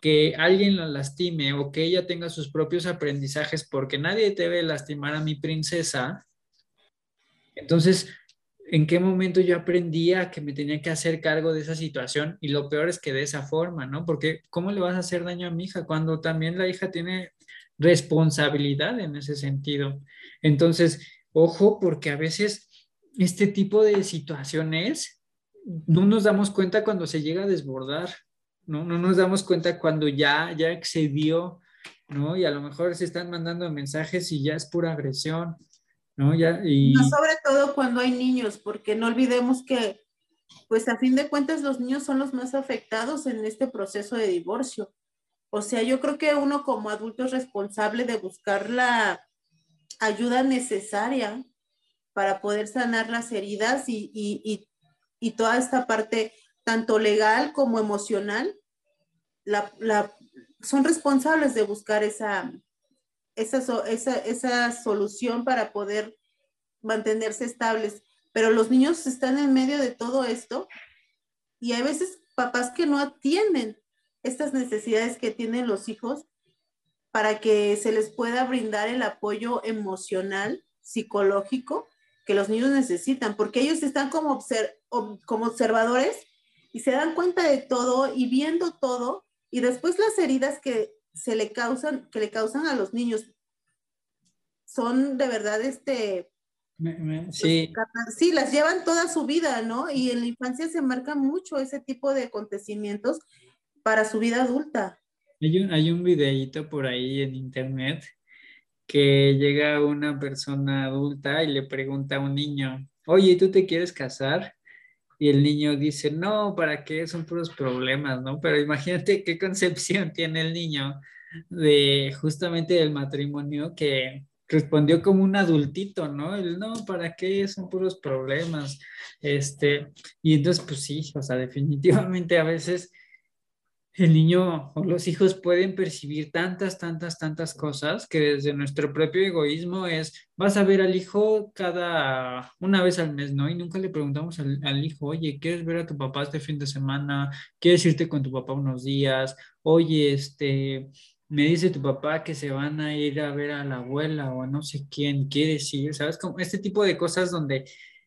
que alguien la lastime o que ella tenga sus propios aprendizajes porque nadie debe lastimar a mi princesa. Entonces, ¿en qué momento yo aprendía que me tenía que hacer cargo de esa situación? Y lo peor es que de esa forma, ¿no? Porque ¿cómo le vas a hacer daño a mi hija cuando también la hija tiene responsabilidad en ese sentido? Entonces, ojo, porque a veces este tipo de situaciones no nos damos cuenta cuando se llega a desbordar, ¿no? No nos damos cuenta cuando ya, ya excedió, ¿no? Y a lo mejor se están mandando mensajes y ya es pura agresión, y... sobre todo cuando hay niños, porque no olvidemos que, pues a fin de cuentas, los niños son los más afectados en este proceso de divorcio. O sea, yo creo que uno como adulto es responsable de buscar la ayuda necesaria para poder sanar las heridas y, y y toda esta parte, tanto legal como emocional, la, la, son responsables de buscar esa, esa, esa, esa solución para poder mantenerse estables. Pero los niños están en medio de todo esto y hay veces papás que no atienden estas necesidades que tienen los hijos para que se les pueda brindar el apoyo emocional, psicológico que los niños necesitan, porque ellos están como, como observadores y se dan cuenta de todo y viendo todo y después las heridas que se le causan, que le causan a los niños son de verdad este pues, sí. sí, las llevan toda su vida, ¿no? Y en la infancia se marca mucho ese tipo de acontecimientos para su vida adulta. Hay un, hay un videíto por ahí en internet que llega una persona adulta y le pregunta a un niño, oye, ¿tú te quieres casar? Y el niño dice, no, ¿para qué? Son puros problemas, ¿no? Pero imagínate qué concepción tiene el niño de justamente del matrimonio que respondió como un adultito, ¿no? El, no, ¿para qué? Son puros problemas. Este, y entonces, pues sí, o sea, definitivamente a veces el niño o los hijos pueden percibir tantas, tantas, tantas cosas que desde nuestro propio egoísmo es, vas a ver al hijo cada una vez al mes, ¿no? Y nunca le preguntamos al, al, hijo, oye, ¿quieres ver a tu papá este fin de semana? ¿Quieres irte con tu papá unos días? Oye, este, me dice tu papá que se van a ir a ver a la abuela o no sé quién, ¿quieres ir? ¿Sabes? Como este tipo de cosas donde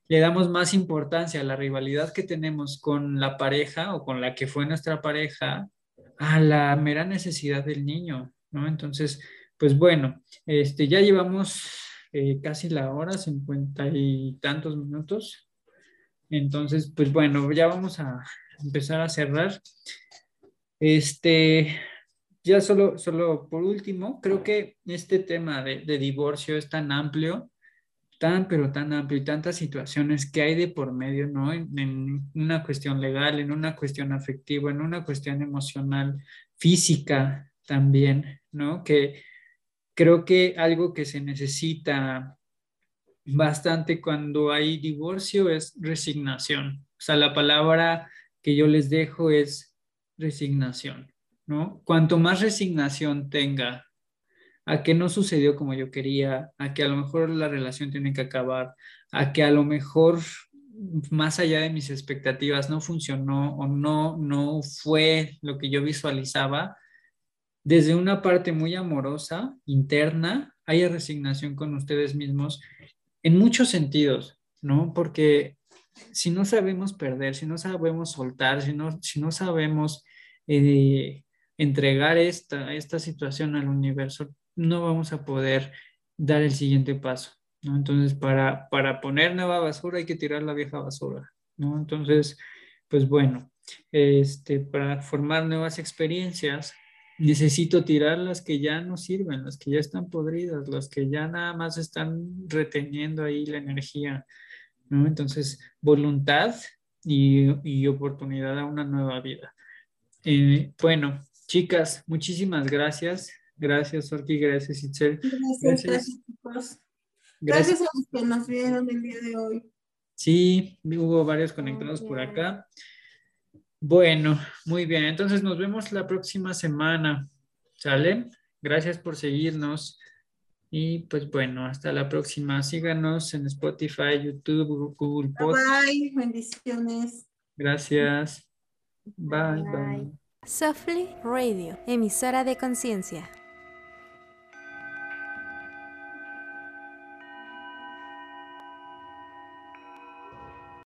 le damos más importancia a la rivalidad que tenemos con la pareja o con la que fue nuestra pareja a la mera necesidad del niño, ¿no? Entonces, pues bueno, este, ya llevamos eh, casi la hora, cincuenta y tantos minutos. Entonces, pues bueno, ya vamos a empezar a cerrar. Este, ya solo, solo por último, creo que este tema de, de divorcio es tan amplio tan, pero tan amplio y tantas situaciones que hay de por medio, ¿no? En, una cuestión legal, en una cuestión afectiva, en una cuestión emocional, física también, ¿no? Que creo que algo que se necesita bastante cuando hay divorcio es resignación. O sea, la palabra que yo les dejo es resignación, ¿no? Cuanto más resignación tenga a que no sucedió como yo quería, a que a lo mejor la relación tiene que acabar, a que a lo mejor más allá de mis expectativas no funcionó o no, no fue lo que yo visualizaba, desde una parte muy amorosa, interna, haya resignación con ustedes mismos en muchos sentidos, ¿no? Porque si no sabemos perder, si no sabemos soltar, si no, si no sabemos eh, entregar esta, esta situación al universo, no vamos a poder dar el siguiente paso, ¿no? Entonces, para, para poner nueva basura hay que tirar la vieja basura, ¿no? Entonces, pues bueno, este, para formar nuevas experiencias, necesito tirar las que ya no sirven, las que ya están podridas, las que ya nada más están reteniendo ahí la energía, ¿no? Entonces, voluntad y, y oportunidad a una nueva vida. Eh, bueno, chicas, muchísimas gracias. Gracias, Orki. Gracias, Itzel. Gracias, gracias, Gracias. a los que nos vieron el día de hoy. Sí, hubo varios conectados por acá. Bueno, muy bien. Entonces nos vemos la próxima semana. ¿Sale? Gracias por seguirnos. Y pues bueno, hasta la próxima. Síganos en Spotify, YouTube, Google Podcast. Bye, bendiciones. Gracias. bye. bye. Softly Radio, emisora de conciencia.